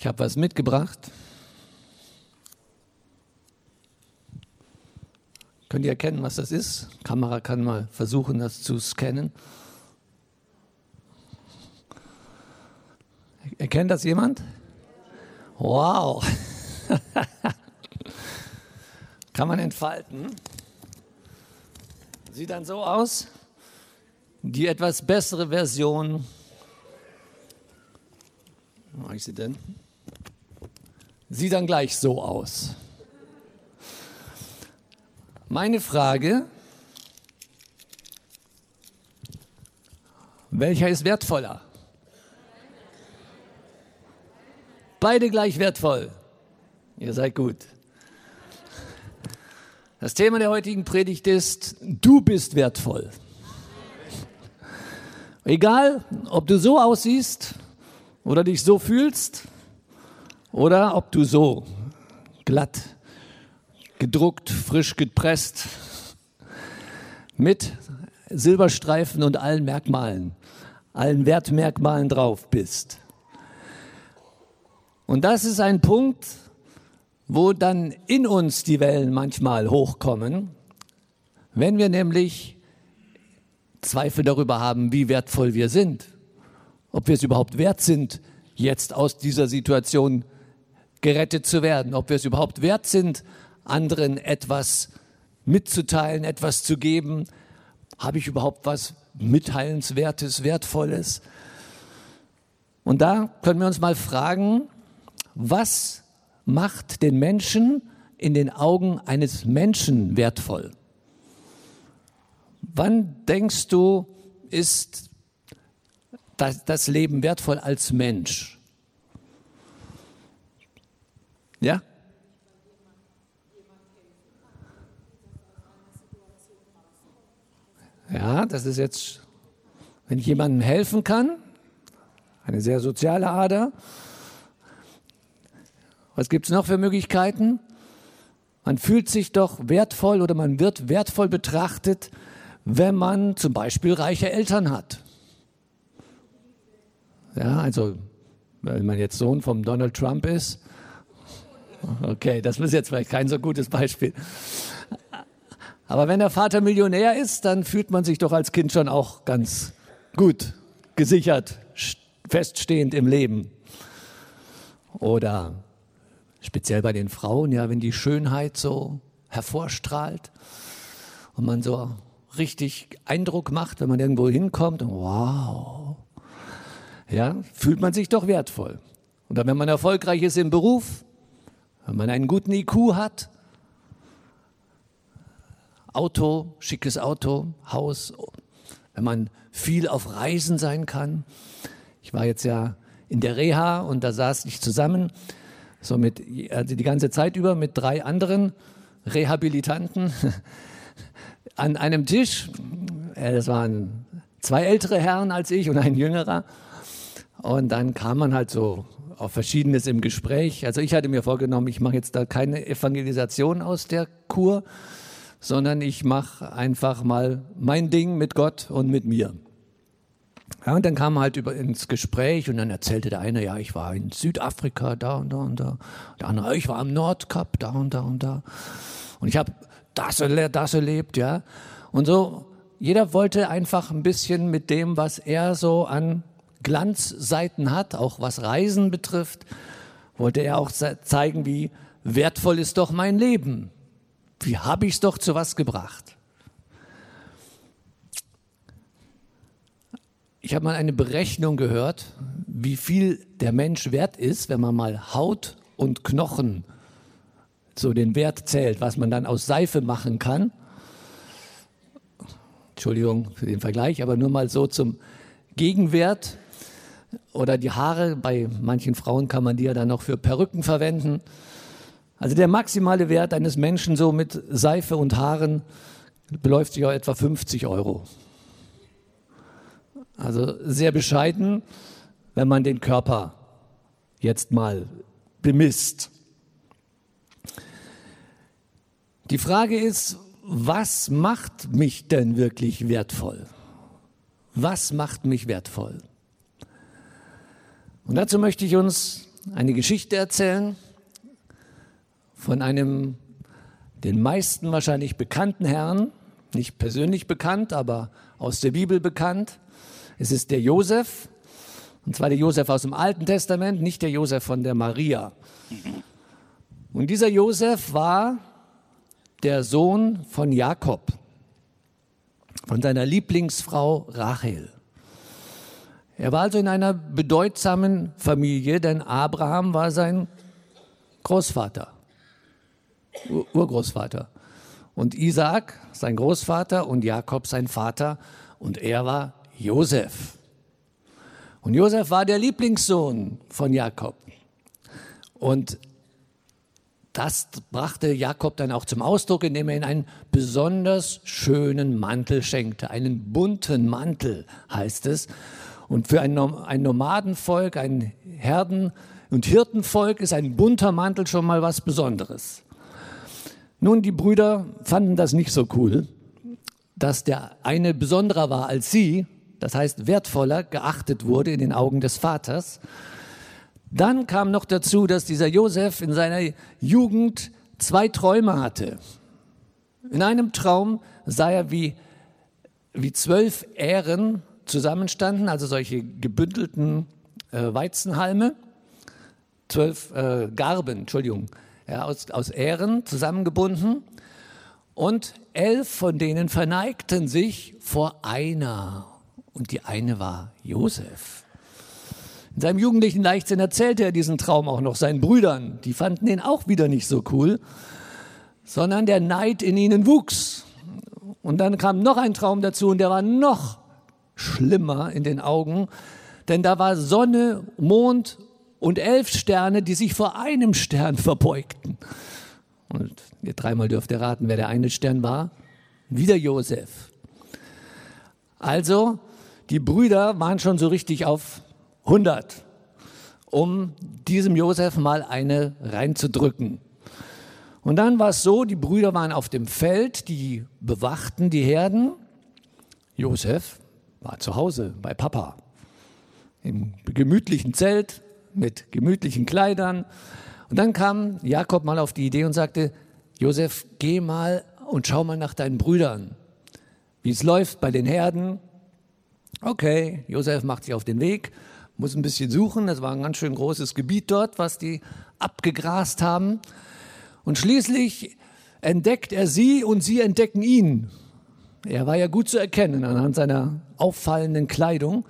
Ich habe was mitgebracht. Könnt ihr erkennen, was das ist? Kamera kann mal versuchen, das zu scannen. Erkennt das jemand? Wow. kann man entfalten. Sieht dann so aus. Die etwas bessere Version. Wo habe ich sie denn? Sieht dann gleich so aus. Meine Frage, welcher ist wertvoller? Beide gleich wertvoll. Ihr seid gut. Das Thema der heutigen Predigt ist, du bist wertvoll. Egal, ob du so aussiehst oder dich so fühlst oder ob du so glatt, gedruckt, frisch gepresst, mit Silberstreifen und allen Merkmalen, allen Wertmerkmalen drauf bist. Und das ist ein Punkt, wo dann in uns die Wellen manchmal hochkommen, wenn wir nämlich Zweifel darüber haben, wie wertvoll wir sind, ob wir es überhaupt wert sind, jetzt aus dieser Situation gerettet zu werden, ob wir es überhaupt wert sind, anderen etwas mitzuteilen, etwas zu geben. Habe ich überhaupt was Mitteilenswertes, Wertvolles? Und da können wir uns mal fragen, was macht den Menschen in den Augen eines Menschen wertvoll? Wann denkst du, ist das, Leben wertvoll als Mensch? Ja? Ja, das ist jetzt, wenn ich jemandem helfen kann, eine sehr soziale Ader, was gibt es noch für Möglichkeiten? Man fühlt sich doch wertvoll oder man wird wertvoll betrachtet, wenn man zum Beispiel reiche Eltern hat. Ja, also wenn man jetzt Sohn vom Donald Trump ist. Okay, das ist jetzt vielleicht kein so gutes Beispiel. Aber wenn der Vater Millionär ist, dann fühlt man sich doch als Kind schon auch ganz gut, gesichert, feststehend im Leben. Oder speziell bei den Frauen, ja, wenn die Schönheit so hervorstrahlt und man so richtig Eindruck macht, wenn man irgendwo hinkommt, und wow, ja, fühlt man sich doch wertvoll. Oder wenn man erfolgreich ist im Beruf, wenn man einen guten IQ hat, Auto, schickes Auto, Haus, wenn man viel auf Reisen sein kann. Ich war jetzt ja in der Reha und da saß ich zusammen so mit, also die ganze Zeit über mit drei anderen Rehabilitanten an einem Tisch. Das waren zwei ältere Herren als ich und ein jüngerer. Und dann kam man halt so auf Verschiedenes im Gespräch. Also ich hatte mir vorgenommen, ich mache jetzt da keine Evangelisation aus der Kur, sondern ich mache einfach mal mein Ding mit Gott und mit mir. Ja, und dann kam halt über ins Gespräch und dann erzählte der eine, ja, ich war in Südafrika, da und da und da. Der andere, ich war am Nordkap, da und da und da. Und ich habe das, das erlebt, ja. Und so, jeder wollte einfach ein bisschen mit dem, was er so an Glanzseiten hat, auch was Reisen betrifft, wollte er auch zeigen, wie wertvoll ist doch mein Leben. Wie habe ich es doch zu was gebracht? Ich habe mal eine Berechnung gehört, wie viel der Mensch wert ist, wenn man mal Haut und Knochen so den Wert zählt, was man dann aus Seife machen kann. Entschuldigung für den Vergleich, aber nur mal so zum Gegenwert. Oder die Haare, bei manchen Frauen kann man die ja dann noch für Perücken verwenden. Also der maximale Wert eines Menschen so mit Seife und Haaren beläuft sich auf etwa 50 Euro. Also sehr bescheiden, wenn man den Körper jetzt mal bemisst. Die Frage ist, was macht mich denn wirklich wertvoll? Was macht mich wertvoll? Und dazu möchte ich uns eine Geschichte erzählen von einem den meisten wahrscheinlich bekannten Herrn, nicht persönlich bekannt, aber aus der Bibel bekannt. Es ist der Josef, und zwar der Josef aus dem Alten Testament, nicht der Josef von der Maria. Und dieser Josef war der Sohn von Jakob, von seiner Lieblingsfrau Rachel. Er war also in einer bedeutsamen Familie, denn Abraham war sein Großvater, Ur Urgroßvater. Und Isaac sein Großvater und Jakob sein Vater und er war Josef. Und Josef war der Lieblingssohn von Jakob. Und das brachte Jakob dann auch zum Ausdruck, indem er ihm einen besonders schönen Mantel schenkte. Einen bunten Mantel heißt es. Und für ein, Nomadenvolk, ein Herden- und Hirtenvolk ist ein bunter Mantel schon mal was Besonderes. Nun, die Brüder fanden das nicht so cool, dass der eine besonderer war als sie, das heißt wertvoller geachtet wurde in den Augen des Vaters. Dann kam noch dazu, dass dieser Josef in seiner Jugend zwei Träume hatte. In einem Traum sah er, wie, wie zwölf Ähren zusammenstanden, also solche gebündelten äh, Weizenhalme, zwölf äh, Garben, Entschuldigung, ja, aus, aus Ähren zusammengebunden. Und elf von denen verneigten sich vor einer. Und die eine war Josef. In seinem jugendlichen Leichtsinn erzählte er diesen Traum auch noch seinen Brüdern. Die fanden ihn auch wieder nicht so cool, sondern der Neid in ihnen wuchs. Und dann kam noch ein Traum dazu und der war noch schlimmer in den Augen, denn da war Sonne, Mond und elf Sterne, die sich vor einem Stern verbeugten. Und ihr dreimal dürft ihr raten, wer der eine Stern war. Wieder Josef. Also, die Brüder waren schon so richtig auf 100, um diesem Josef mal eine reinzudrücken. Und dann war es so, die Brüder waren auf dem Feld, die bewachten die Herden. Josef war zu Hause bei Papa im gemütlichen Zelt mit gemütlichen Kleidern. Und dann kam Jakob mal auf die Idee und sagte, Josef, geh mal und schau mal nach deinen Brüdern, wie es läuft bei den Herden. Okay, Josef macht sich auf den Weg muss ein bisschen suchen. Das war ein ganz schön großes Gebiet dort, was die abgegrast haben. Und schließlich entdeckt er sie und sie entdecken ihn. Er war ja gut zu erkennen anhand seiner auffallenden Kleidung.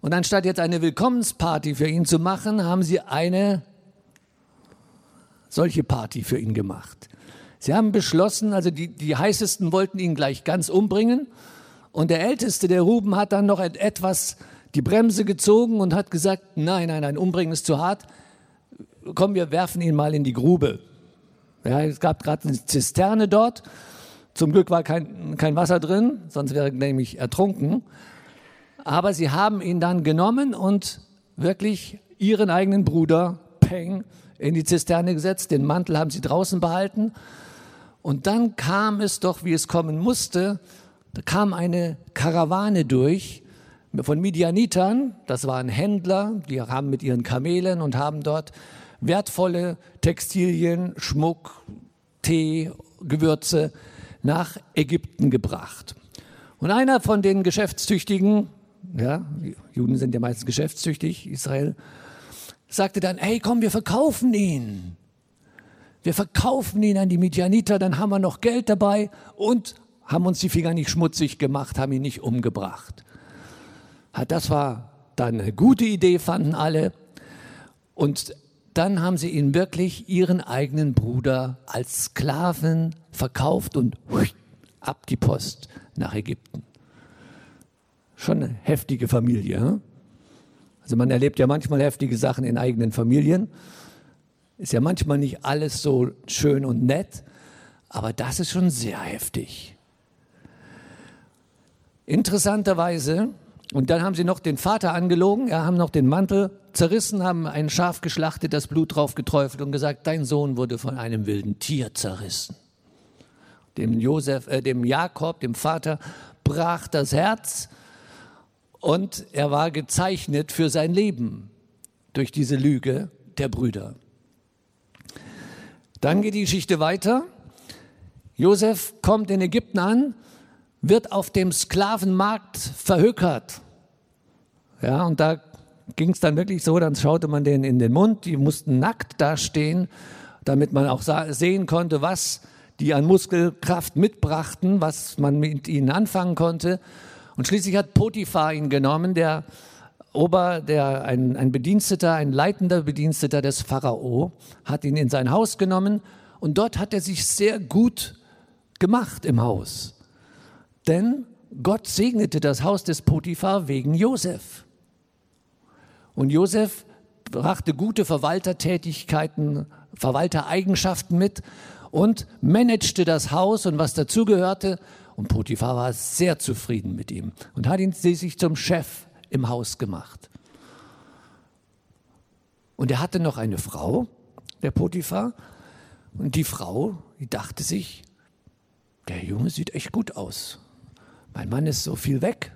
Und anstatt jetzt eine Willkommensparty für ihn zu machen, haben sie eine solche Party für ihn gemacht. Sie haben beschlossen, also die, die heißesten wollten ihn gleich ganz umbringen. Und der Älteste, der Ruben, hat dann noch etwas die Bremse gezogen und hat gesagt, nein, nein, nein, umbringen ist zu hart. Komm, wir werfen ihn mal in die Grube. Ja, es gab gerade eine Zisterne dort. Zum Glück war kein, kein Wasser drin, sonst wäre er nämlich ertrunken. Aber sie haben ihn dann genommen und wirklich ihren eigenen Bruder, Peng, in die Zisterne gesetzt. Den Mantel haben sie draußen behalten. Und dann kam es doch, wie es kommen musste. Da kam eine Karawane durch von Midianitern, das waren Händler, die haben mit ihren Kamelen und haben dort wertvolle Textilien, Schmuck, Tee, Gewürze nach Ägypten gebracht. Und einer von den Geschäftstüchtigen, ja, Juden sind ja meistens geschäftstüchtig, Israel, sagte dann, hey, komm, wir verkaufen ihn. Wir verkaufen ihn an die Midianiter, dann haben wir noch Geld dabei und haben uns die Finger nicht schmutzig gemacht, haben ihn nicht umgebracht. Das war dann eine gute Idee, fanden alle. Und dann haben sie ihn wirklich ihren eigenen Bruder als Sklaven verkauft und ab die Post nach Ägypten. Schon eine heftige Familie. Hm? Also man erlebt ja manchmal heftige Sachen in eigenen Familien. Ist ja manchmal nicht alles so schön und nett, aber das ist schon sehr heftig. Interessanterweise und dann haben sie noch den Vater angelogen, ja, haben noch den Mantel zerrissen, haben ein Schaf geschlachtet, das Blut drauf geträufelt und gesagt, dein Sohn wurde von einem wilden Tier zerrissen. Dem Josef, äh, dem Jakob, dem Vater, brach das Herz und er war gezeichnet für sein Leben durch diese Lüge der Brüder. Dann geht die Geschichte weiter. Josef kommt in Ägypten an, wird auf dem Sklavenmarkt verhökert. Ja, und da ging es dann wirklich so, dann schaute man denen in den Mund, die mussten nackt dastehen, damit man auch sehen konnte, was die an Muskelkraft mitbrachten, was man mit ihnen anfangen konnte. Und schließlich hat Potiphar ihn genommen, der Ober, der, ein, ein Bediensteter, ein leitender Bediensteter des Pharao, hat ihn in sein Haus genommen und dort hat er sich sehr gut gemacht im Haus. Denn Gott segnete das Haus des Potiphar wegen Josef. Und Josef brachte gute Verwaltertätigkeiten, Verwaltereigenschaften mit und managte das Haus und was dazugehörte. Und Potiphar war sehr zufrieden mit ihm und hat ihn sich zum Chef im Haus gemacht. Und er hatte noch eine Frau, der Potiphar, und die Frau, die dachte sich, der Junge sieht echt gut aus. Mein Mann ist so viel weg,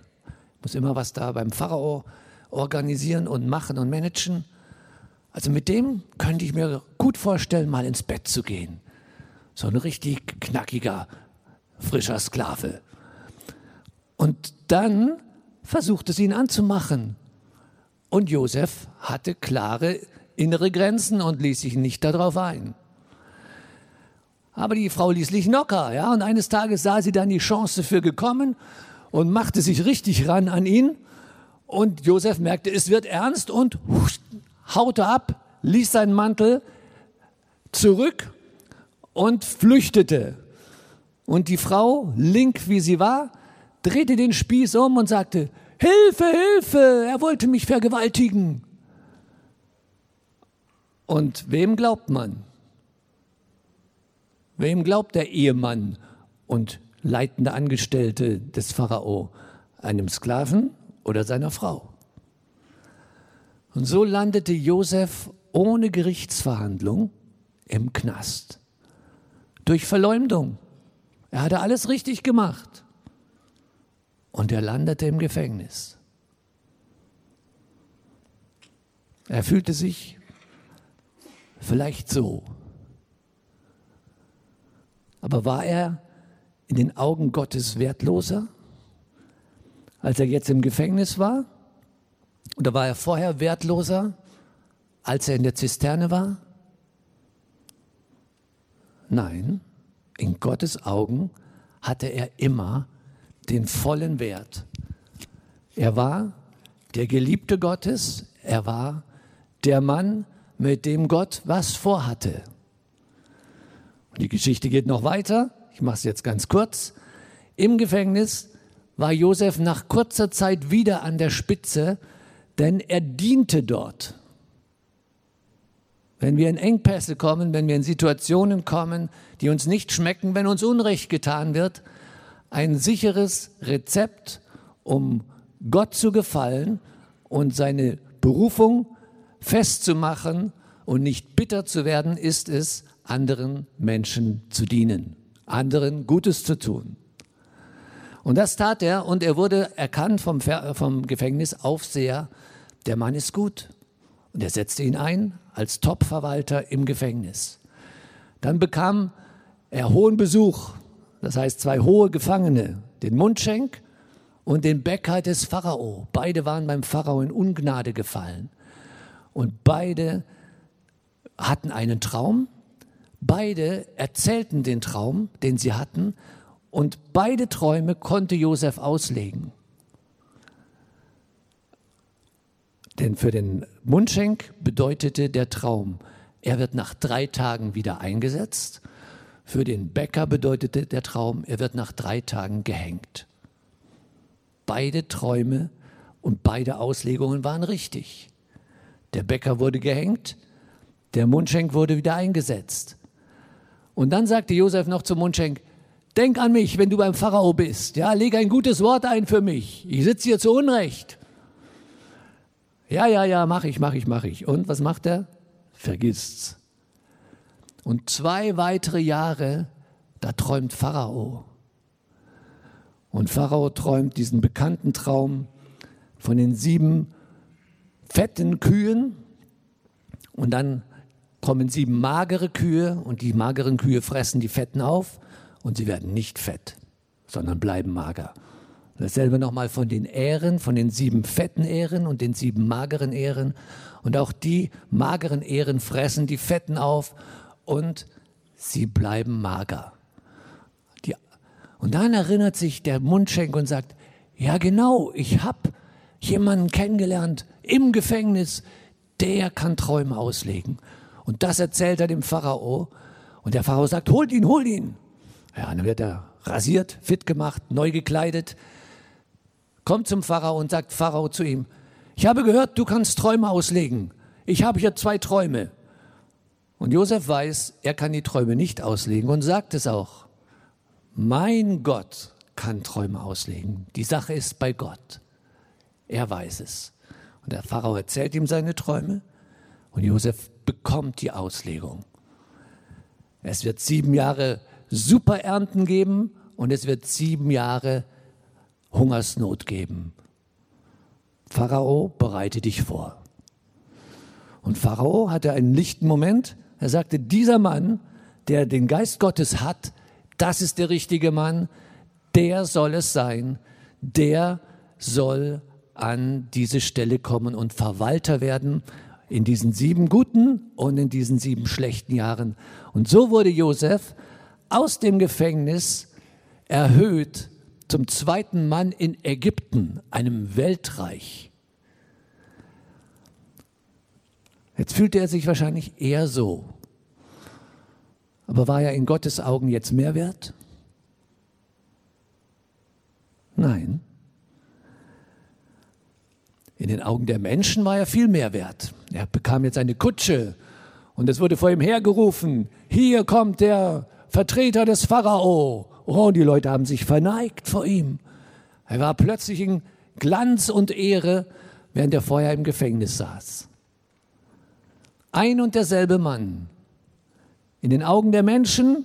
muss immer was da beim Pharao organisieren und machen und managen. Also mit dem könnte ich mir gut vorstellen, mal ins Bett zu gehen. So ein richtig knackiger, frischer Sklave. Und dann versuchte sie ihn anzumachen. Und Josef hatte klare innere Grenzen und ließ sich nicht darauf ein. Aber die Frau ließ sich locker, ja, und eines Tages sah sie dann die Chance für gekommen und machte sich richtig ran an ihn. Und Josef merkte, es wird ernst und haute ab, ließ seinen Mantel zurück und flüchtete. Und die Frau, link wie sie war, drehte den Spieß um und sagte, Hilfe, Hilfe, er wollte mich vergewaltigen. Und wem glaubt man? Wem glaubt der Ehemann und leitende Angestellte des Pharao? Einem Sklaven oder seiner Frau? Und so landete Josef ohne Gerichtsverhandlung im Knast. Durch Verleumdung. Er hatte alles richtig gemacht und er landete im Gefängnis. Er fühlte sich vielleicht so. Aber war er in den Augen Gottes wertloser, als er jetzt im Gefängnis war? Oder war er vorher wertloser, als er in der Zisterne war? Nein, in Gottes Augen hatte er immer den vollen Wert. Er war der Geliebte Gottes, er war der Mann, mit dem Gott was vorhatte. Die Geschichte geht noch weiter, ich mache es jetzt ganz kurz. Im Gefängnis war Josef nach kurzer Zeit wieder an der Spitze, denn er diente dort. Wenn wir in Engpässe kommen, wenn wir in Situationen kommen, die uns nicht schmecken, wenn uns Unrecht getan wird, ein sicheres Rezept, um Gott zu gefallen und seine Berufung festzumachen und nicht bitter zu werden, ist es, anderen Menschen zu dienen, anderen Gutes zu tun. Und das tat er und er wurde erkannt vom, vom Gefängnisaufseher, der Mann ist gut. Und er setzte ihn ein als Topverwalter im Gefängnis. Dann bekam er hohen Besuch das heißt zwei hohe Gefangene, den Mundschenk und den Bäcker des Pharao. Beide waren beim Pharao in Ungnade gefallen. Und beide hatten einen Traum, beide erzählten den Traum, den sie hatten, und beide Träume konnte Josef auslegen. Denn für den Mundschenk bedeutete der Traum, er wird nach drei Tagen wieder eingesetzt für den Bäcker bedeutete der Traum, er wird nach drei Tagen gehängt. Beide Träume und beide Auslegungen waren richtig. Der Bäcker wurde gehängt, der Mundschenk wurde wieder eingesetzt. Und dann sagte Josef noch zum Mundschenk, denk an mich, wenn du beim Pharao bist. Ja, leg ein gutes Wort ein für mich. Ich sitze hier zu Unrecht. Ja, ja, ja, mach ich, mach ich, mach ich. Und was macht er? Vergisst's. Und zwei weitere Jahre, da träumt Pharao. Und Pharao träumt diesen bekannten Traum von den sieben fetten Kühen Und dann kommen sieben magere Kühe und die mageren Kühe fressen die Fetten auf und sie werden nicht fett, sondern bleiben mager. Dasselbe nochmal von den Ähren, von den sieben fetten Ähren und den sieben mageren Ähren. Und auch die mageren Ähren fressen die Fetten auf und sie bleiben mager. Die, und dann erinnert sich der Mundschenk und sagt, ja genau, ich habe jemanden kennengelernt im Gefängnis, der kann Träume auslegen. Und das erzählt er dem Pharao. Und der Pharao sagt, holt ihn, holt ihn. Ja, dann wird er rasiert, fit gemacht, neu gekleidet, kommt zum Pharao und sagt Pharao zu ihm, ich habe gehört, du kannst Träume auslegen. Ich habe hier zwei Träume. Und Josef weiß, er kann die Träume nicht auslegen und sagt es auch. Mein Gott kann Träume auslegen. Die Sache ist bei Gott. Er weiß es. Und der Pharao erzählt ihm seine Träume und Josef bekommt die Auslegung. Es wird sieben Jahre Superernten geben und es wird sieben Jahre Hungersnot geben. Pharao, bereite dich vor. Und Pharao hatte einen lichten Moment er sagte, dieser Mann, der den Geist Gottes hat, das ist der richtige Mann, der soll es sein, der soll an diese Stelle kommen und Verwalter werden in diesen sieben guten und in diesen sieben schlechten Jahren. Und so wurde Josef aus dem Gefängnis erhöht zum zweiten Mann in Ägypten, einem Weltreich. Jetzt fühlte er sich wahrscheinlich eher so. Aber war er in Gottes Augen jetzt mehr wert? Nein. In den Augen der Menschen war er viel mehr wert. Er bekam jetzt eine Kutsche und es wurde vor ihm hergerufen, hier kommt der Vertreter des Pharao. Oh, die Leute haben sich verneigt vor ihm. Er war plötzlich in Glanz und Ehre, während er vorher im Gefängnis saß. Ein und derselbe Mann. In den Augen der Menschen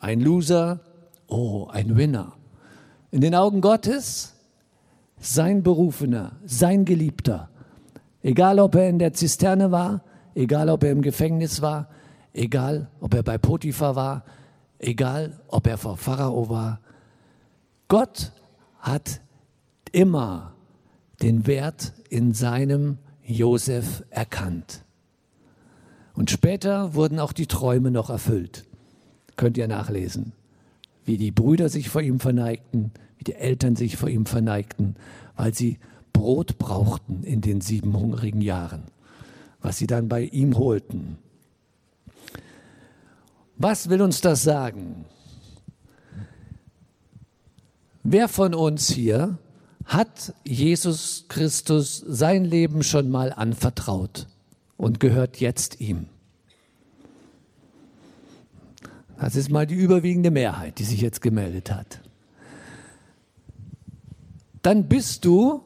ein Loser, oh, ein Winner. In den Augen Gottes sein Berufener, sein Geliebter. Egal, ob er in der Zisterne war, egal, ob er im Gefängnis war, egal, ob er bei Potiphar war, egal, ob er vor Pharao war. Gott hat immer den Wert in seinem Josef erkannt. Und später wurden auch die Träume noch erfüllt. Könnt ihr nachlesen, wie die Brüder sich vor ihm verneigten, wie die Eltern sich vor ihm verneigten, weil sie Brot brauchten in den sieben hungrigen Jahren, was sie dann bei ihm holten. Was will uns das sagen? Wer von uns hier hat Jesus Christus sein Leben schon mal anvertraut? und gehört jetzt ihm. Das ist mal die überwiegende Mehrheit, die sich jetzt gemeldet hat. Dann bist du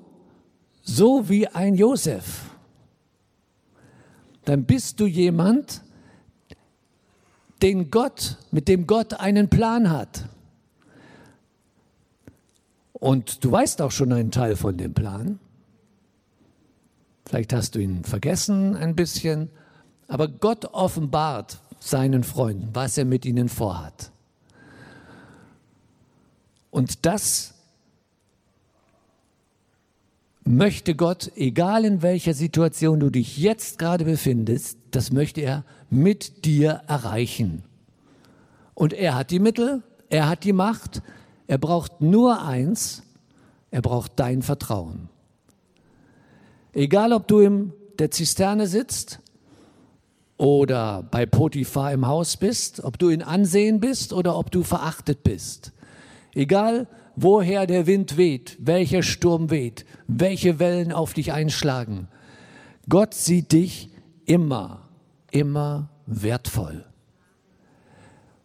so wie ein Josef. Dann bist du jemand, den Gott, mit dem Gott einen Plan hat. Und du weißt auch schon einen Teil von dem Plan. Vielleicht hast du ihn vergessen ein bisschen, aber Gott offenbart seinen Freunden, was er mit ihnen vorhat. Und das möchte Gott, egal in welcher Situation du dich jetzt gerade befindest, das möchte er mit dir erreichen. Und er hat die Mittel, er hat die Macht, er braucht nur eins, er braucht dein Vertrauen. Egal, ob du in der Zisterne sitzt oder bei Potiphar im Haus bist, ob du in Ansehen bist oder ob du verachtet bist. Egal, woher der Wind weht, welcher Sturm weht, welche Wellen auf dich einschlagen. Gott sieht dich immer, immer wertvoll.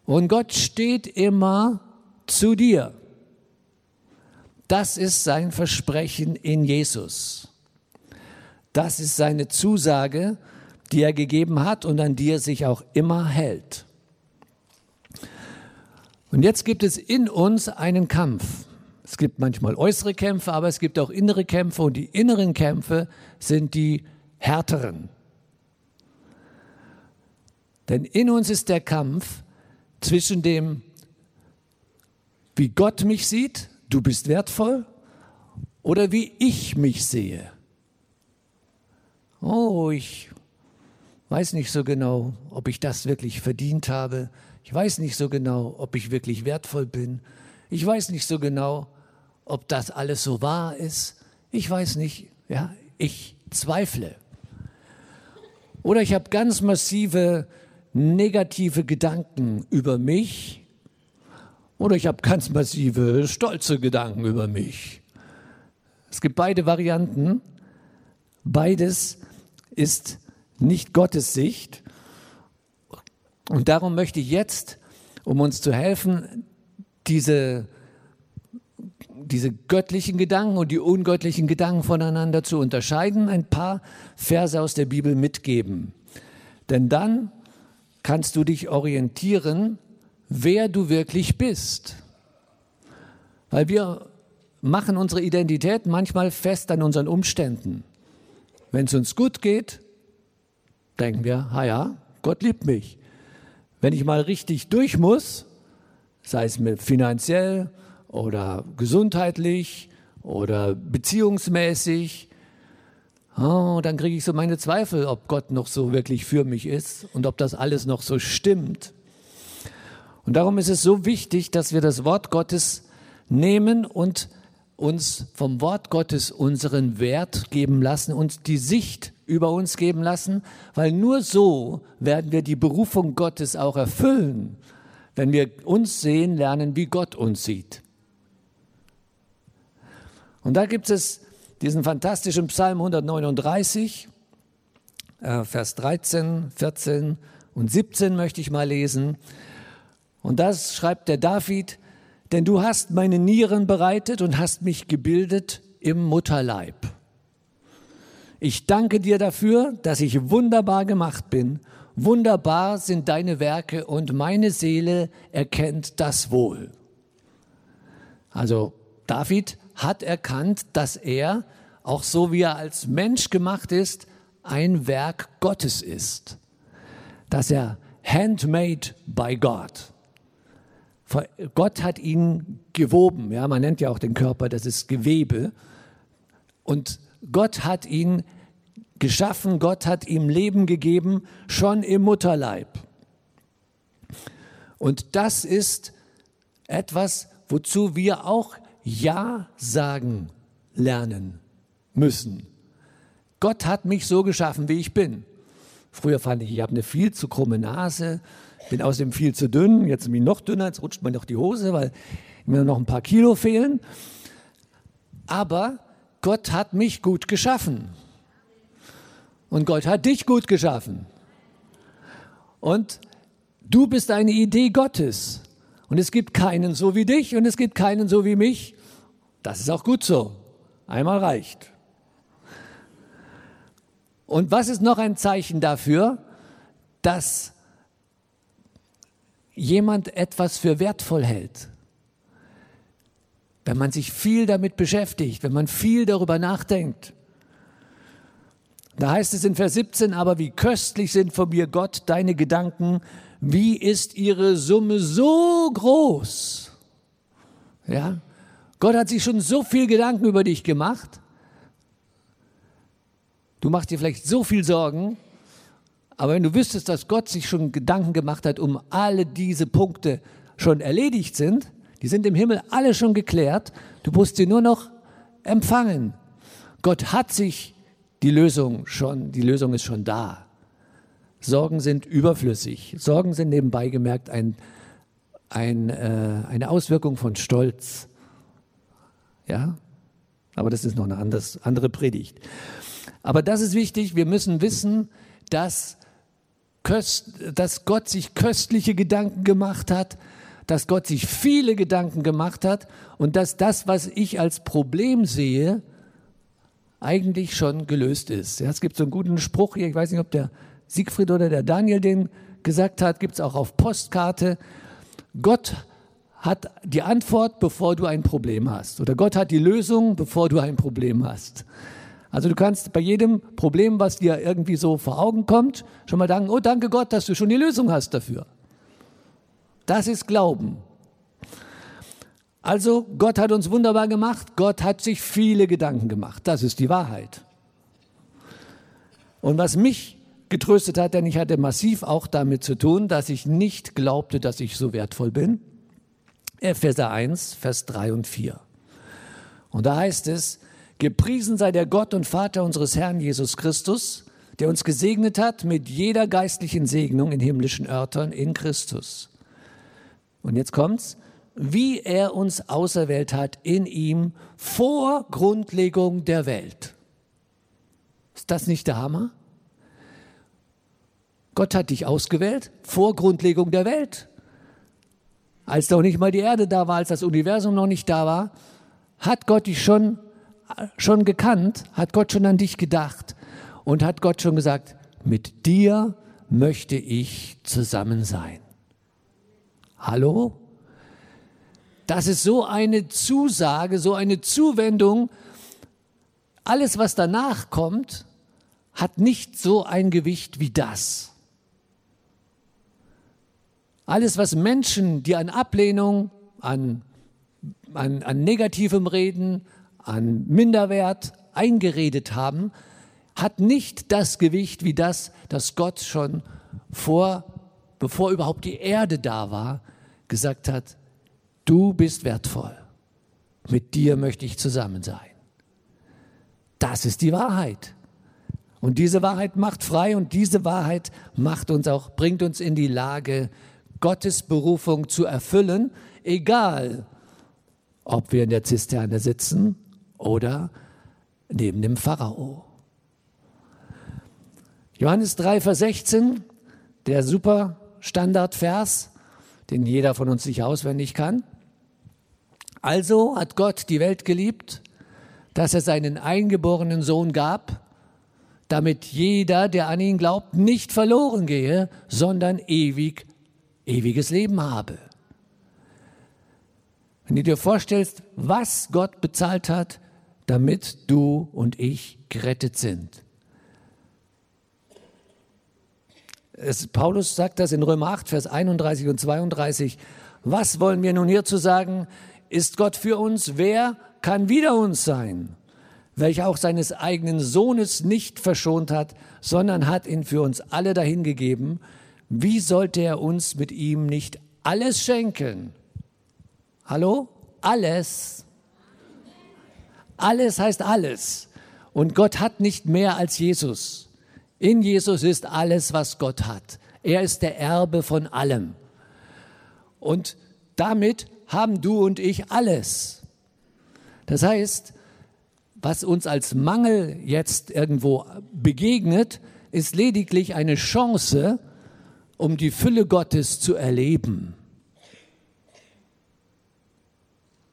Und Gott steht immer zu dir. Das ist sein Versprechen in Jesus. Das ist seine Zusage, die er gegeben hat und an die er sich auch immer hält. Und jetzt gibt es in uns einen Kampf. Es gibt manchmal äußere Kämpfe, aber es gibt auch innere Kämpfe und die inneren Kämpfe sind die härteren. Denn in uns ist der Kampf zwischen dem, wie Gott mich sieht, du bist wertvoll, oder wie ich mich sehe. Oh, ich weiß nicht so genau, ob ich das wirklich verdient habe. Ich weiß nicht so genau, ob ich wirklich wertvoll bin. Ich weiß nicht so genau, ob das alles so wahr ist. Ich weiß nicht, ja, ich zweifle. Oder ich habe ganz massive negative Gedanken über mich. Oder ich habe ganz massive stolze Gedanken über mich. Es gibt beide Varianten. Beides ist nicht Gottes Sicht. Und darum möchte ich jetzt, um uns zu helfen, diese, diese göttlichen Gedanken und die ungöttlichen Gedanken voneinander zu unterscheiden, ein paar Verse aus der Bibel mitgeben. Denn dann kannst du dich orientieren, wer du wirklich bist. Weil wir machen unsere Identität manchmal fest an unseren Umständen. Wenn es uns gut geht, denken wir, ha ja, Gott liebt mich. Wenn ich mal richtig durch muss, sei es mit finanziell oder gesundheitlich oder beziehungsmäßig, oh, dann kriege ich so meine Zweifel, ob Gott noch so wirklich für mich ist und ob das alles noch so stimmt. Und darum ist es so wichtig, dass wir das Wort Gottes nehmen und uns vom Wort Gottes unseren Wert geben lassen, uns die Sicht über uns geben lassen, weil nur so werden wir die Berufung Gottes auch erfüllen, wenn wir uns sehen lernen, wie Gott uns sieht. Und da gibt es diesen fantastischen Psalm 139, äh, Vers 13, 14 und 17 möchte ich mal lesen. Und das schreibt der David, denn du hast meine Nieren bereitet und hast mich gebildet im Mutterleib. Ich danke dir dafür, dass ich wunderbar gemacht bin. Wunderbar sind deine Werke und meine Seele erkennt das wohl. Also David hat erkannt, dass er, auch so wie er als Mensch gemacht ist, ein Werk Gottes ist. Dass er handmade by God. Gott hat ihn gewoben. Ja, man nennt ja auch den Körper, das ist Gewebe. Und Gott hat ihn geschaffen, Gott hat ihm Leben gegeben, schon im Mutterleib. Und das ist etwas, wozu wir auch Ja sagen lernen müssen. Gott hat mich so geschaffen, wie ich bin. Früher fand ich, ich habe eine viel zu krumme Nase, bin außerdem viel zu dünn, jetzt bin ich noch dünner, jetzt rutscht mir noch die Hose, weil mir noch ein paar Kilo fehlen. Aber Gott hat mich gut geschaffen. Und Gott hat dich gut geschaffen. Und du bist eine Idee Gottes. Und es gibt keinen so wie dich und es gibt keinen so wie mich. Das ist auch gut so. Einmal reicht. Und was ist noch ein Zeichen dafür, dass jemand etwas für wertvoll hält? Wenn man sich viel damit beschäftigt, wenn man viel darüber nachdenkt. Da heißt es in Vers 17, aber wie köstlich sind von mir Gott deine Gedanken, wie ist ihre Summe so groß? Ja? Gott hat sich schon so viel Gedanken über dich gemacht. Du machst dir vielleicht so viel Sorgen, aber wenn du wüsstest, dass Gott sich schon Gedanken gemacht hat, um alle diese Punkte schon erledigt sind, die sind im Himmel alle schon geklärt, du musst sie nur noch empfangen. Gott hat sich die Lösung schon, die Lösung ist schon da. Sorgen sind überflüssig. Sorgen sind nebenbei gemerkt ein, ein, äh, eine Auswirkung von Stolz. Ja, aber das ist noch eine anders, andere Predigt. Aber das ist wichtig. Wir müssen wissen, dass dass Gott sich köstliche Gedanken gemacht hat, dass Gott sich viele Gedanken gemacht hat und dass das, was ich als Problem sehe, eigentlich schon gelöst ist. Ja, es gibt so einen guten Spruch hier, ich weiß nicht, ob der Siegfried oder der Daniel den gesagt hat, gibt es auch auf Postkarte. Gott hat die Antwort, bevor du ein Problem hast. Oder Gott hat die Lösung, bevor du ein Problem hast. Also du kannst bei jedem Problem, was dir irgendwie so vor Augen kommt, schon mal danken, oh danke Gott, dass du schon die Lösung hast dafür. Das ist Glauben. Also Gott hat uns wunderbar gemacht, Gott hat sich viele Gedanken gemacht, das ist die Wahrheit. Und was mich getröstet hat, denn ich hatte massiv auch damit zu tun, dass ich nicht glaubte, dass ich so wertvoll bin. Epheser 1, Vers 3 und 4. Und da heißt es, Gepriesen sei der Gott und Vater unseres Herrn Jesus Christus, der uns gesegnet hat mit jeder geistlichen Segnung in himmlischen Örtern in Christus. Und jetzt kommt's, wie er uns auserwählt hat in ihm vor Grundlegung der Welt. Ist das nicht der Hammer? Gott hat dich ausgewählt vor Grundlegung der Welt. Als noch nicht mal die Erde da war, als das Universum noch nicht da war, hat Gott dich schon schon gekannt, hat Gott schon an dich gedacht und hat Gott schon gesagt, mit dir möchte ich zusammen sein. Hallo? Das ist so eine Zusage, so eine Zuwendung. Alles, was danach kommt, hat nicht so ein Gewicht wie das. Alles, was Menschen, die an Ablehnung, an, an, an negativem Reden, an Minderwert eingeredet haben, hat nicht das Gewicht wie das, das Gott schon vor, bevor überhaupt die Erde da war, gesagt hat, du bist wertvoll, mit dir möchte ich zusammen sein. Das ist die Wahrheit. Und diese Wahrheit macht frei und diese Wahrheit macht uns auch, bringt uns in die Lage, Gottes Berufung zu erfüllen, egal ob wir in der Zisterne sitzen oder neben dem Pharao. Johannes 3, Vers 16, der super Standardvers, den jeder von uns sich auswendig kann. Also hat Gott die Welt geliebt, dass er seinen eingeborenen Sohn gab, damit jeder, der an ihn glaubt, nicht verloren gehe, sondern ewig, ewiges Leben habe. Wenn du dir vorstellst, was Gott bezahlt hat, damit du und ich gerettet sind. Es, Paulus sagt das in Römer 8, Vers 31 und 32. Was wollen wir nun hierzu sagen? Ist Gott für uns? Wer kann wider uns sein? Welcher auch seines eigenen Sohnes nicht verschont hat, sondern hat ihn für uns alle dahingegeben. Wie sollte er uns mit ihm nicht alles schenken? Hallo? Alles. Alles heißt alles. Und Gott hat nicht mehr als Jesus. In Jesus ist alles, was Gott hat. Er ist der Erbe von allem. Und damit haben du und ich alles. Das heißt, was uns als Mangel jetzt irgendwo begegnet, ist lediglich eine Chance, um die Fülle Gottes zu erleben.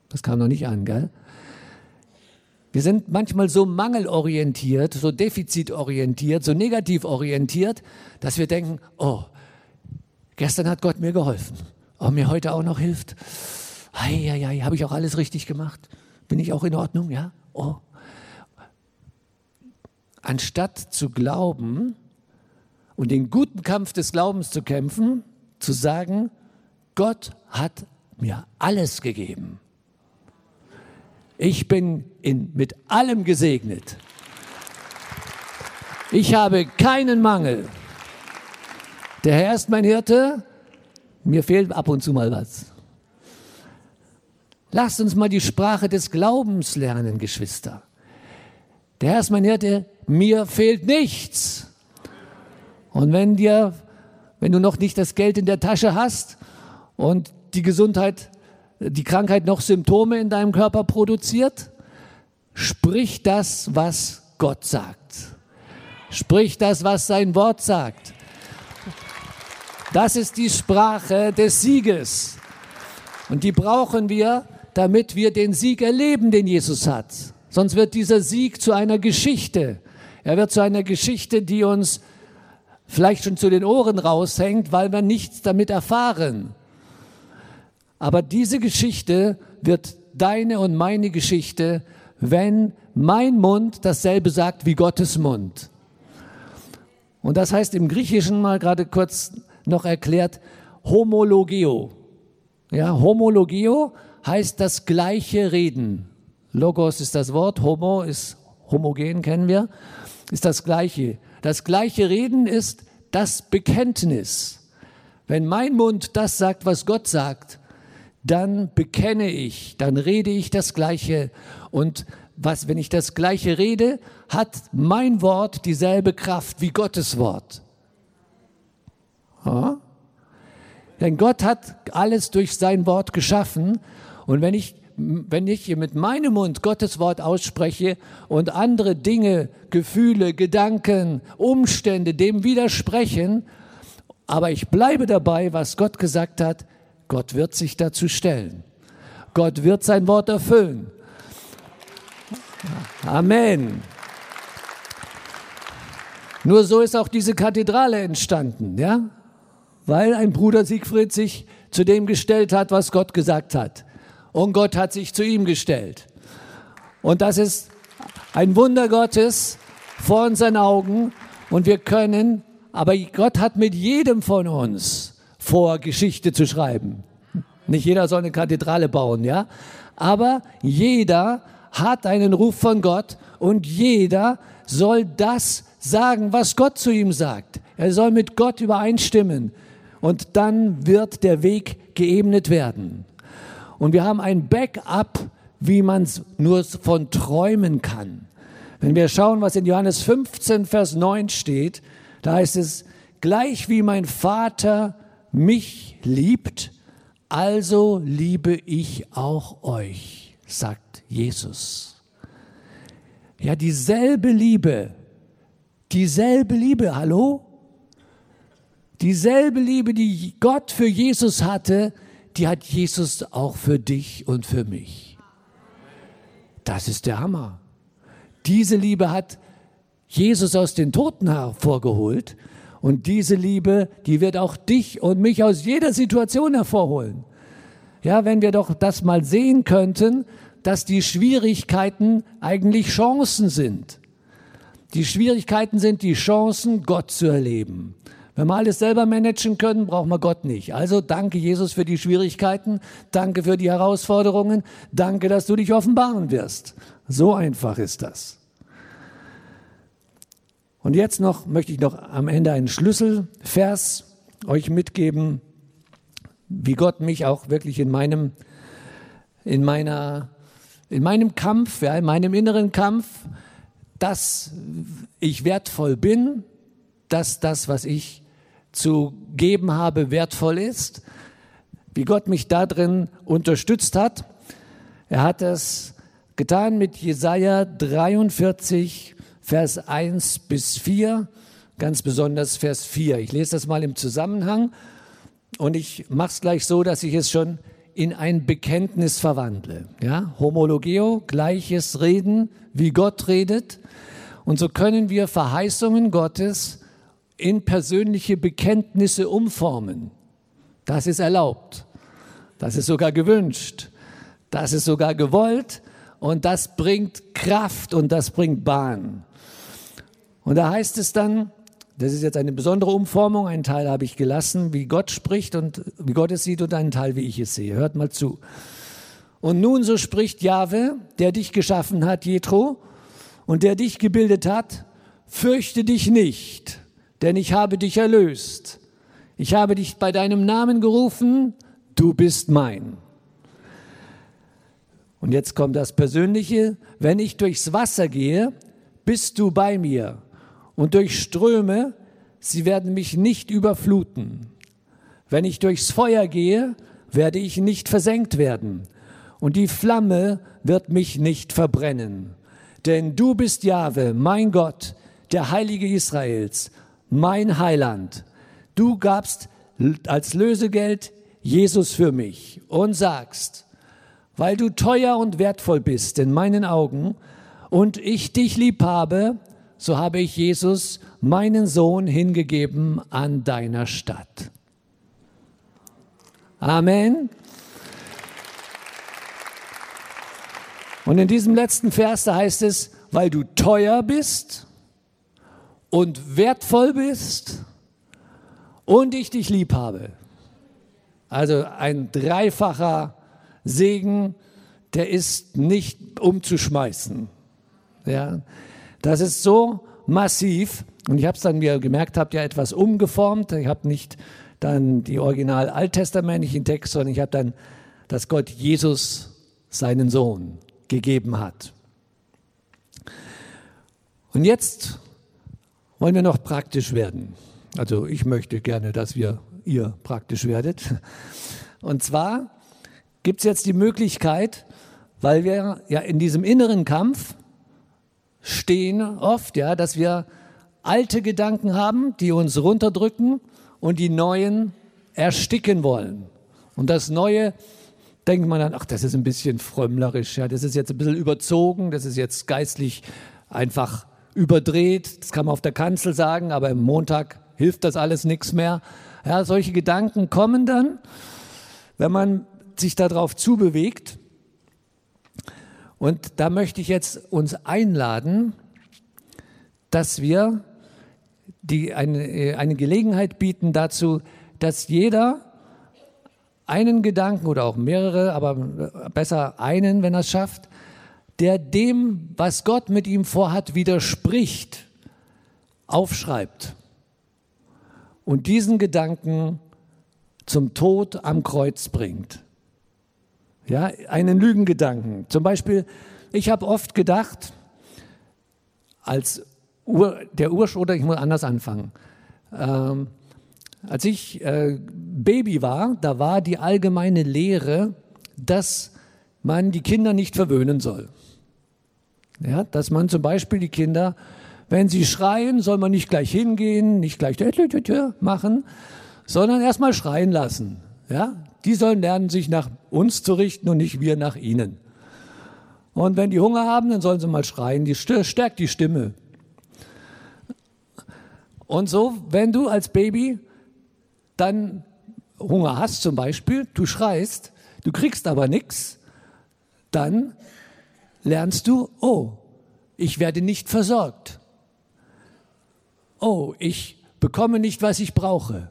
Das kam noch nicht an, gell? Wir sind manchmal so mangelorientiert, so defizitorientiert, so negativorientiert, dass wir denken, oh, gestern hat Gott mir geholfen, ob mir heute auch noch hilft. Eieiei, habe ich auch alles richtig gemacht? Bin ich auch in Ordnung? Ja? Oh. Anstatt zu glauben und den guten Kampf des Glaubens zu kämpfen, zu sagen, Gott hat mir alles gegeben. Ich bin in, mit allem gesegnet. Ich habe keinen Mangel. Der Herr ist mein Hirte. Mir fehlt ab und zu mal was. Lasst uns mal die Sprache des Glaubens lernen, Geschwister. Der Herr ist mein Hirte. Mir fehlt nichts. Und wenn dir, wenn du noch nicht das Geld in der Tasche hast und die Gesundheit die Krankheit noch Symptome in deinem Körper produziert? Sprich das, was Gott sagt. Sprich das, was sein Wort sagt. Das ist die Sprache des Sieges. Und die brauchen wir, damit wir den Sieg erleben, den Jesus hat. Sonst wird dieser Sieg zu einer Geschichte. Er wird zu einer Geschichte, die uns vielleicht schon zu den Ohren raushängt, weil wir nichts damit erfahren. Aber diese Geschichte wird deine und meine Geschichte, wenn mein Mund dasselbe sagt wie Gottes Mund. Und das heißt im Griechischen mal gerade kurz noch erklärt, homologeo. Ja, homologeo heißt das gleiche Reden. Logos ist das Wort, homo ist homogen, kennen wir, ist das gleiche. Das gleiche Reden ist das Bekenntnis. Wenn mein Mund das sagt, was Gott sagt, dann bekenne ich, dann rede ich das Gleiche. Und was, wenn ich das Gleiche rede, hat mein Wort dieselbe Kraft wie Gottes Wort. Ja? Denn Gott hat alles durch sein Wort geschaffen. Und wenn ich, wenn ich mit meinem Mund Gottes Wort ausspreche und andere Dinge, Gefühle, Gedanken, Umstände dem widersprechen, aber ich bleibe dabei, was Gott gesagt hat, Gott wird sich dazu stellen. Gott wird sein Wort erfüllen. Amen. Nur so ist auch diese Kathedrale entstanden, ja? Weil ein Bruder Siegfried sich zu dem gestellt hat, was Gott gesagt hat. Und Gott hat sich zu ihm gestellt. Und das ist ein Wunder Gottes vor unseren Augen. Und wir können, aber Gott hat mit jedem von uns vor, Geschichte zu schreiben. Nicht jeder soll eine Kathedrale bauen, ja? Aber jeder hat einen Ruf von Gott und jeder soll das sagen, was Gott zu ihm sagt. Er soll mit Gott übereinstimmen und dann wird der Weg geebnet werden. Und wir haben ein Backup, wie man es nur von träumen kann. Wenn wir schauen, was in Johannes 15, Vers 9 steht, da heißt es, gleich wie mein Vater mich liebt, also liebe ich auch euch, sagt Jesus. Ja, dieselbe Liebe, dieselbe Liebe, hallo? Dieselbe Liebe, die Gott für Jesus hatte, die hat Jesus auch für dich und für mich. Das ist der Hammer. Diese Liebe hat Jesus aus den Toten hervorgeholt und diese Liebe, die wird auch dich und mich aus jeder Situation hervorholen. Ja, wenn wir doch das mal sehen könnten, dass die Schwierigkeiten eigentlich Chancen sind. Die Schwierigkeiten sind die Chancen, Gott zu erleben. Wenn wir alles selber managen können, brauchen wir Gott nicht. Also danke Jesus für die Schwierigkeiten, danke für die Herausforderungen, danke, dass du dich offenbaren wirst. So einfach ist das. Und jetzt noch möchte ich noch am Ende einen Schlüsselvers euch mitgeben, wie Gott mich auch wirklich in meinem, in meiner, in meinem Kampf, ja, in meinem inneren Kampf, dass ich wertvoll bin, dass das, was ich zu geben habe, wertvoll ist, wie Gott mich da drin unterstützt hat. Er hat es getan mit Jesaja 43, Vers 1 bis 4, ganz besonders Vers 4. Ich lese das mal im Zusammenhang und ich mache es gleich so, dass ich es schon in ein Bekenntnis verwandle. Ja? Homologeo, gleiches Reden, wie Gott redet. Und so können wir Verheißungen Gottes in persönliche Bekenntnisse umformen. Das ist erlaubt. Das ist sogar gewünscht. Das ist sogar gewollt. Und das bringt Kraft und das bringt Bahn. Und da heißt es dann, das ist jetzt eine besondere Umformung, einen Teil habe ich gelassen, wie Gott spricht und wie Gott es sieht und einen Teil, wie ich es sehe. Hört mal zu. Und nun so spricht Jahwe, der dich geschaffen hat, Jethro, und der dich gebildet hat, fürchte dich nicht, denn ich habe dich erlöst. Ich habe dich bei deinem Namen gerufen, du bist mein. Und jetzt kommt das Persönliche, wenn ich durchs Wasser gehe, bist du bei mir und durch Ströme, sie werden mich nicht überfluten. Wenn ich durchs Feuer gehe, werde ich nicht versenkt werden und die Flamme wird mich nicht verbrennen. Denn du bist Jahwe, mein Gott, der Heilige Israels, mein Heiland. Du gabst als Lösegeld Jesus für mich und sagst, weil du teuer und wertvoll bist in meinen Augen und ich dich lieb habe, so habe ich Jesus, meinen Sohn, hingegeben an deiner Stadt. Amen. Und in diesem letzten Vers, da heißt es, weil du teuer bist und wertvoll bist und ich dich lieb habe. Also ein dreifacher Segen, der ist nicht umzuschmeißen. Ja, das ist so massiv. Und ich habe es dann mir gemerkt, habt ja etwas umgeformt. Ich habe nicht dann die original alttestamentlichen Texte, sondern ich habe dann, dass Gott Jesus seinen Sohn gegeben hat. Und jetzt wollen wir noch praktisch werden. Also ich möchte gerne, dass wir ihr praktisch werdet. Und zwar gibt es jetzt die Möglichkeit, weil wir ja in diesem inneren Kampf stehen oft, ja, dass wir alte Gedanken haben, die uns runterdrücken und die neuen ersticken wollen. Und das Neue denkt man dann, ach, das ist ein bisschen frömmlerisch, ja, das ist jetzt ein bisschen überzogen, das ist jetzt geistlich einfach überdreht, das kann man auf der Kanzel sagen, aber im Montag hilft das alles nichts mehr. Ja, solche Gedanken kommen dann, wenn man sich darauf zubewegt. Und da möchte ich jetzt uns einladen, dass wir die eine, eine Gelegenheit bieten dazu, dass jeder einen Gedanken oder auch mehrere, aber besser einen, wenn er es schafft, der dem, was Gott mit ihm vorhat, widerspricht, aufschreibt und diesen Gedanken zum Tod am Kreuz bringt. Ja, einen Lügengedanken. Zum Beispiel, ich habe oft gedacht, als Ur, der Ursprung, oder ich muss anders anfangen. Ähm, als ich äh, Baby war, da war die allgemeine Lehre, dass man die Kinder nicht verwöhnen soll. Ja, dass man zum Beispiel die Kinder, wenn sie schreien, soll man nicht gleich hingehen, nicht gleich machen, sondern erstmal schreien lassen. Ja, die sollen lernen, sich nach uns zu richten und nicht wir nach ihnen. Und wenn die Hunger haben, dann sollen sie mal schreien, die stärkt die Stimme. Und so, wenn du als Baby dann Hunger hast zum Beispiel, du schreist, du kriegst aber nichts, dann lernst du, oh, ich werde nicht versorgt. Oh, ich bekomme nicht, was ich brauche.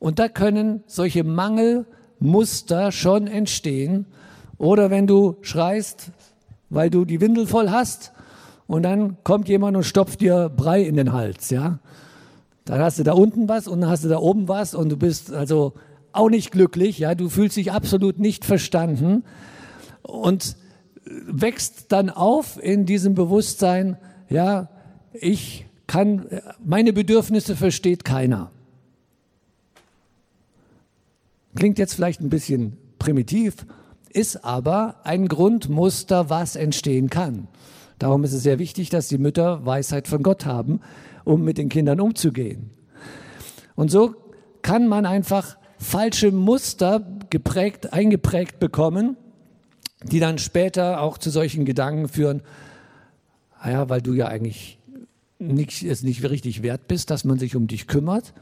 Und da können solche Mangelmuster schon entstehen. Oder wenn du schreist, weil du die Windel voll hast und dann kommt jemand und stopft dir Brei in den Hals, ja. Dann hast du da unten was und dann hast du da oben was und du bist also auch nicht glücklich, ja. Du fühlst dich absolut nicht verstanden und wächst dann auf in diesem Bewusstsein, ja, ich kann, meine Bedürfnisse versteht keiner. Klingt jetzt vielleicht ein bisschen primitiv, ist aber ein Grundmuster, was entstehen kann. Darum ist es sehr wichtig, dass die Mütter Weisheit von Gott haben, um mit den Kindern umzugehen. Und so kann man einfach falsche Muster geprägt, eingeprägt bekommen, die dann später auch zu solchen Gedanken führen, ah weil du ja eigentlich nicht, es nicht richtig wert bist, dass man sich um dich kümmert,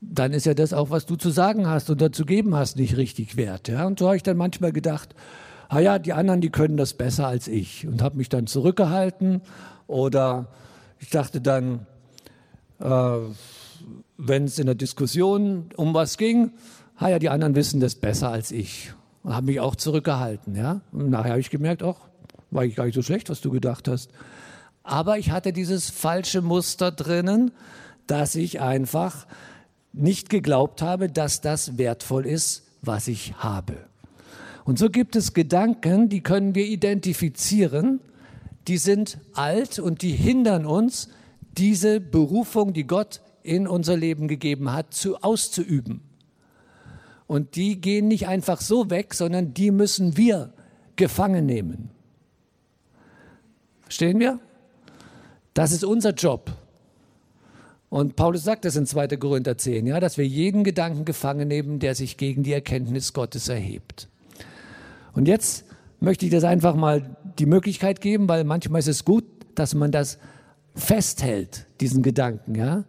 dann ist ja das auch, was du zu sagen hast und dazu geben hast, nicht richtig wert. Ja? Und so habe ich dann manchmal gedacht, ah ja, die anderen, die können das besser als ich und habe mich dann zurückgehalten oder ich dachte dann, äh, wenn es in der Diskussion um was ging, ah ja, die anderen wissen das besser als ich und habe mich auch zurückgehalten. Ja? Und nachher habe ich gemerkt, auch war ich gar nicht so schlecht, was du gedacht hast. Aber ich hatte dieses falsche Muster drinnen, dass ich einfach nicht geglaubt habe, dass das wertvoll ist, was ich habe. Und so gibt es Gedanken, die können wir identifizieren, die sind alt und die hindern uns, diese Berufung, die Gott in unser Leben gegeben hat, zu auszuüben. Und die gehen nicht einfach so weg, sondern die müssen wir gefangen nehmen. Verstehen wir? Das ist unser Job. Und Paulus sagt das in 2. Korinther 10, ja, dass wir jeden Gedanken gefangen nehmen, der sich gegen die Erkenntnis Gottes erhebt. Und jetzt möchte ich das einfach mal die Möglichkeit geben, weil manchmal ist es gut, dass man das festhält, diesen Gedanken. Ja?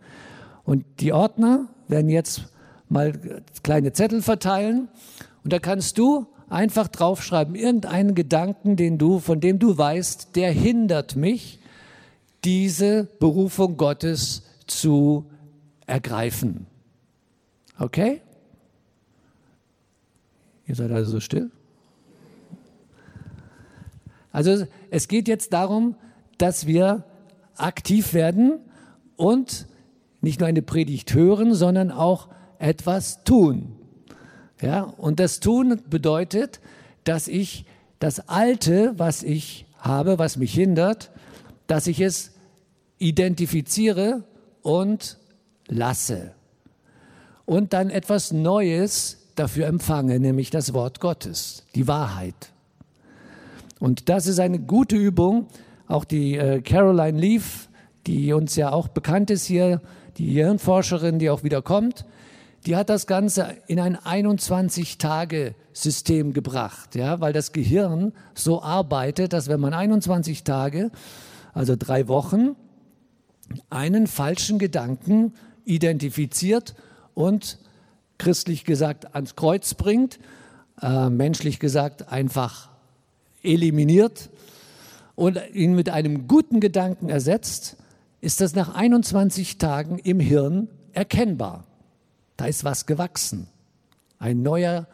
Und die Ordner werden jetzt mal kleine Zettel verteilen und da kannst du einfach draufschreiben, irgendeinen Gedanken, den du, von dem du weißt, der hindert mich, diese Berufung Gottes zu ergreifen. Okay? Ihr seid also so still? Also es geht jetzt darum, dass wir aktiv werden und nicht nur eine Predigt hören, sondern auch etwas tun. Ja, und das Tun bedeutet, dass ich das Alte, was ich habe, was mich hindert, dass ich es identifiziere und lasse. Und dann etwas Neues dafür empfange, nämlich das Wort Gottes, die Wahrheit. Und das ist eine gute Übung. Auch die äh, Caroline Leaf, die uns ja auch bekannt ist hier, die Hirnforscherin, die auch wieder kommt, die hat das Ganze in ein 21-Tage-System gebracht, ja, weil das Gehirn so arbeitet, dass wenn man 21 Tage, also drei Wochen, einen falschen Gedanken identifiziert und christlich gesagt ans Kreuz bringt, äh, menschlich gesagt einfach eliminiert und ihn mit einem guten Gedanken ersetzt, ist das nach 21 Tagen im Hirn erkennbar. Da ist was gewachsen. Ein neuer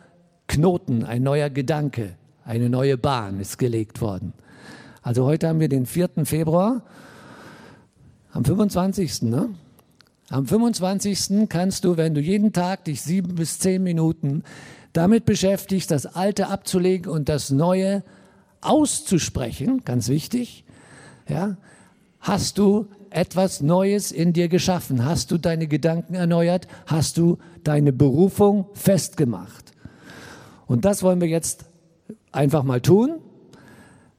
Knoten, ein neuer Gedanke, eine neue Bahn ist gelegt worden. Also heute haben wir den 4. Februar. Am 25. Ne? Am 25. kannst du, wenn du jeden Tag dich sieben bis zehn Minuten damit beschäftigst, das Alte abzulegen und das Neue auszusprechen, ganz wichtig, ja, hast du etwas Neues in dir geschaffen? Hast du deine Gedanken erneuert? Hast du deine Berufung festgemacht? Und das wollen wir jetzt einfach mal tun.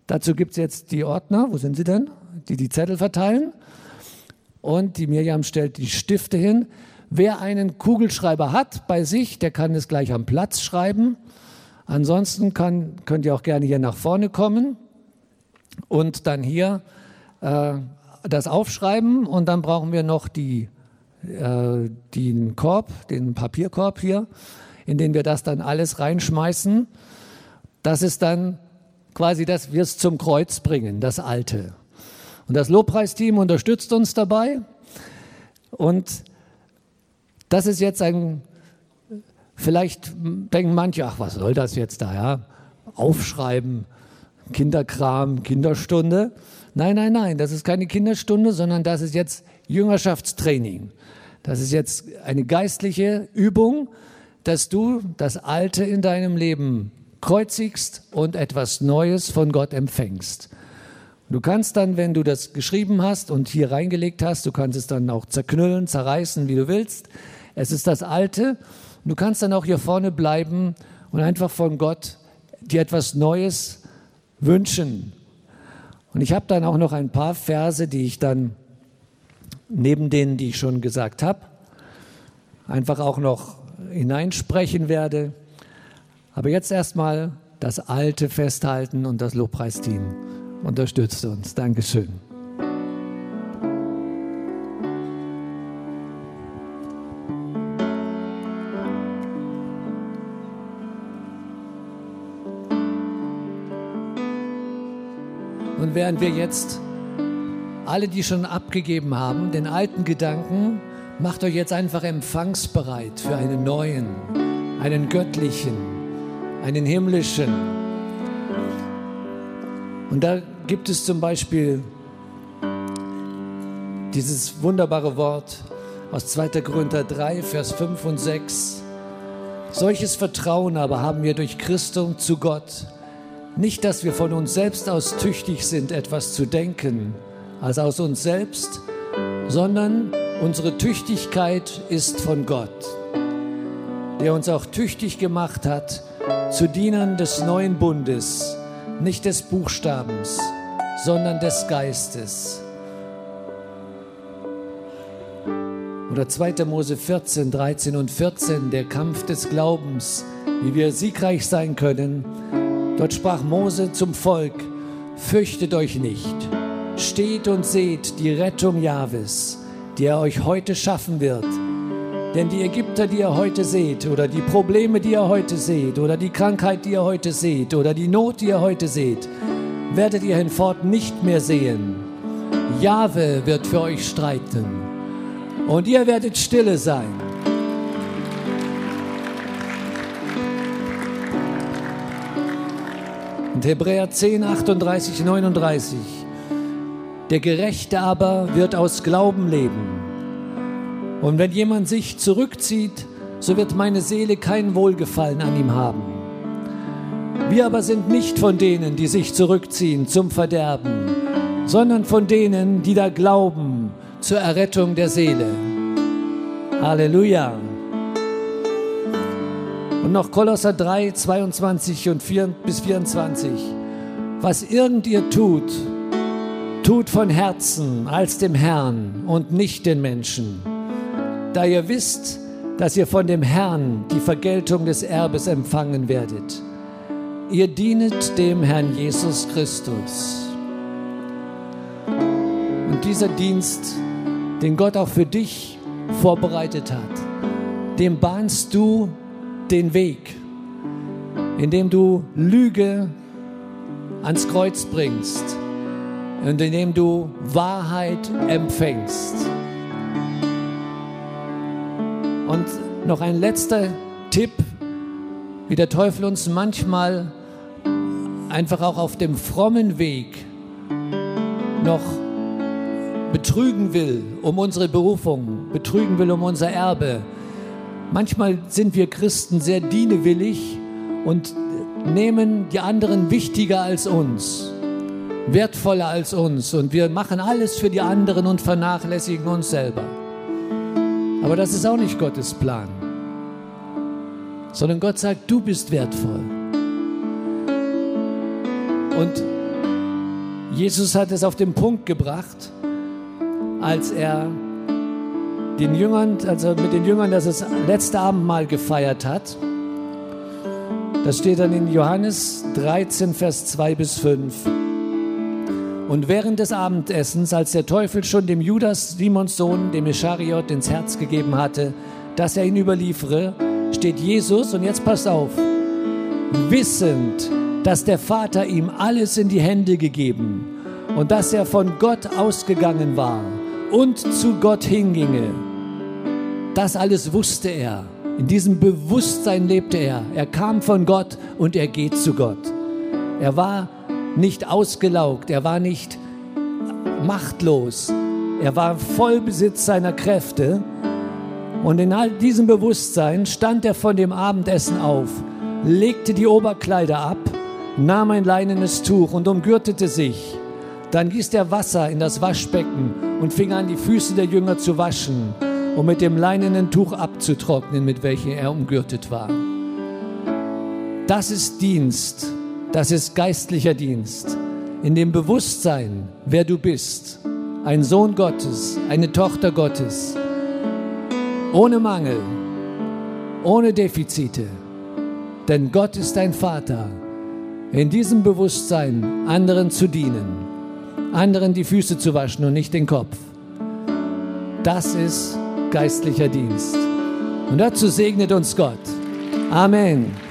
Dazu gibt es jetzt die Ordner, wo sind sie denn? Die die Zettel verteilen. Und die Miriam stellt die Stifte hin. Wer einen Kugelschreiber hat bei sich, der kann es gleich am Platz schreiben. Ansonsten kann, könnt ihr auch gerne hier nach vorne kommen und dann hier äh, das aufschreiben und dann brauchen wir noch die, äh, den Korb, den Papierkorb hier, in den wir das dann alles reinschmeißen. Das ist dann quasi, dass wir es zum Kreuz bringen, das Alte. Und das Lobpreisteam unterstützt uns dabei. Und das ist jetzt ein, vielleicht denken manche, ach, was soll das jetzt da, ja? Aufschreiben, Kinderkram, Kinderstunde. Nein, nein, nein, das ist keine Kinderstunde, sondern das ist jetzt Jüngerschaftstraining. Das ist jetzt eine geistliche Übung, dass du das Alte in deinem Leben kreuzigst und etwas Neues von Gott empfängst. Du kannst dann, wenn du das geschrieben hast und hier reingelegt hast, du kannst es dann auch zerknüllen, zerreißen, wie du willst. Es ist das Alte. Du kannst dann auch hier vorne bleiben und einfach von Gott dir etwas Neues wünschen und ich habe dann auch noch ein paar Verse, die ich dann neben denen, die ich schon gesagt habe, einfach auch noch hineinsprechen werde. Aber jetzt erstmal das Alte festhalten und das Lobpreisteam unterstützt uns. Dankeschön. Und während wir jetzt alle, die schon abgegeben haben, den alten Gedanken, macht euch jetzt einfach empfangsbereit für einen neuen, einen göttlichen, einen himmlischen. Und da gibt es zum Beispiel dieses wunderbare Wort aus 2. Korinther 3, Vers 5 und 6. Solches Vertrauen aber haben wir durch Christum zu Gott nicht, dass wir von uns selbst aus tüchtig sind, etwas zu denken, als aus uns selbst, sondern unsere Tüchtigkeit ist von Gott, der uns auch tüchtig gemacht hat zu Dienern des neuen Bundes, nicht des Buchstabens, sondern des Geistes. Oder 2. Mose 14, 13 und 14, der Kampf des Glaubens, wie wir siegreich sein können, Dort sprach Mose zum Volk, fürchtet euch nicht, steht und seht die Rettung Jahwes, die er euch heute schaffen wird. Denn die Ägypter, die ihr heute seht, oder die Probleme, die ihr heute seht, oder die Krankheit, die ihr heute seht, oder die Not, die ihr heute seht, werdet ihr hinfort nicht mehr sehen. Jahwe wird für euch streiten. Und ihr werdet stille sein. Und Hebräer 10, 38, 39. Der Gerechte aber wird aus Glauben leben. Und wenn jemand sich zurückzieht, so wird meine Seele kein Wohlgefallen an ihm haben. Wir aber sind nicht von denen, die sich zurückziehen zum Verderben, sondern von denen, die da glauben zur Errettung der Seele. Halleluja. Und noch Kolosser 3, 22 und 4 bis 24. Was irgend ihr tut, tut von Herzen als dem Herrn und nicht den Menschen. Da ihr wisst, dass ihr von dem Herrn die Vergeltung des Erbes empfangen werdet. Ihr dienet dem Herrn Jesus Christus. Und dieser Dienst, den Gott auch für dich vorbereitet hat, dem bahnst du den Weg, indem du Lüge ans Kreuz bringst und indem du Wahrheit empfängst. Und noch ein letzter Tipp, wie der Teufel uns manchmal einfach auch auf dem frommen Weg noch betrügen will um unsere Berufung, betrügen will um unser Erbe, Manchmal sind wir Christen sehr dienewillig und nehmen die anderen wichtiger als uns, wertvoller als uns und wir machen alles für die anderen und vernachlässigen uns selber. Aber das ist auch nicht Gottes Plan, sondern Gott sagt, du bist wertvoll. Und Jesus hat es auf den Punkt gebracht, als er den Jüngern, also mit den Jüngern das, das letzte Abendmahl gefeiert hat. Das steht dann in Johannes 13, Vers 2 bis 5. Und während des Abendessens, als der Teufel schon dem Judas, Simons Sohn, dem Ischariot, ins Herz gegeben hatte, dass er ihn überliefere, steht Jesus, und jetzt passt auf, wissend, dass der Vater ihm alles in die Hände gegeben und dass er von Gott ausgegangen war und zu Gott hinginge. Das alles wusste er. In diesem Bewusstsein lebte er. Er kam von Gott und er geht zu Gott. Er war nicht ausgelaugt, er war nicht machtlos. Er war voll Besitz seiner Kräfte. Und in all diesem Bewusstsein stand er von dem Abendessen auf, legte die Oberkleider ab, nahm ein leinenes Tuch und umgürtete sich. Dann gießt er Wasser in das Waschbecken und fing an, die Füße der Jünger zu waschen und mit dem leinenen Tuch abzutrocknen, mit welchem er umgürtet war. Das ist Dienst, das ist geistlicher Dienst. In dem Bewusstsein, wer du bist, ein Sohn Gottes, eine Tochter Gottes, ohne Mangel, ohne Defizite. Denn Gott ist dein Vater. In diesem Bewusstsein anderen zu dienen anderen die Füße zu waschen und nicht den Kopf. Das ist geistlicher Dienst. Und dazu segnet uns Gott. Amen.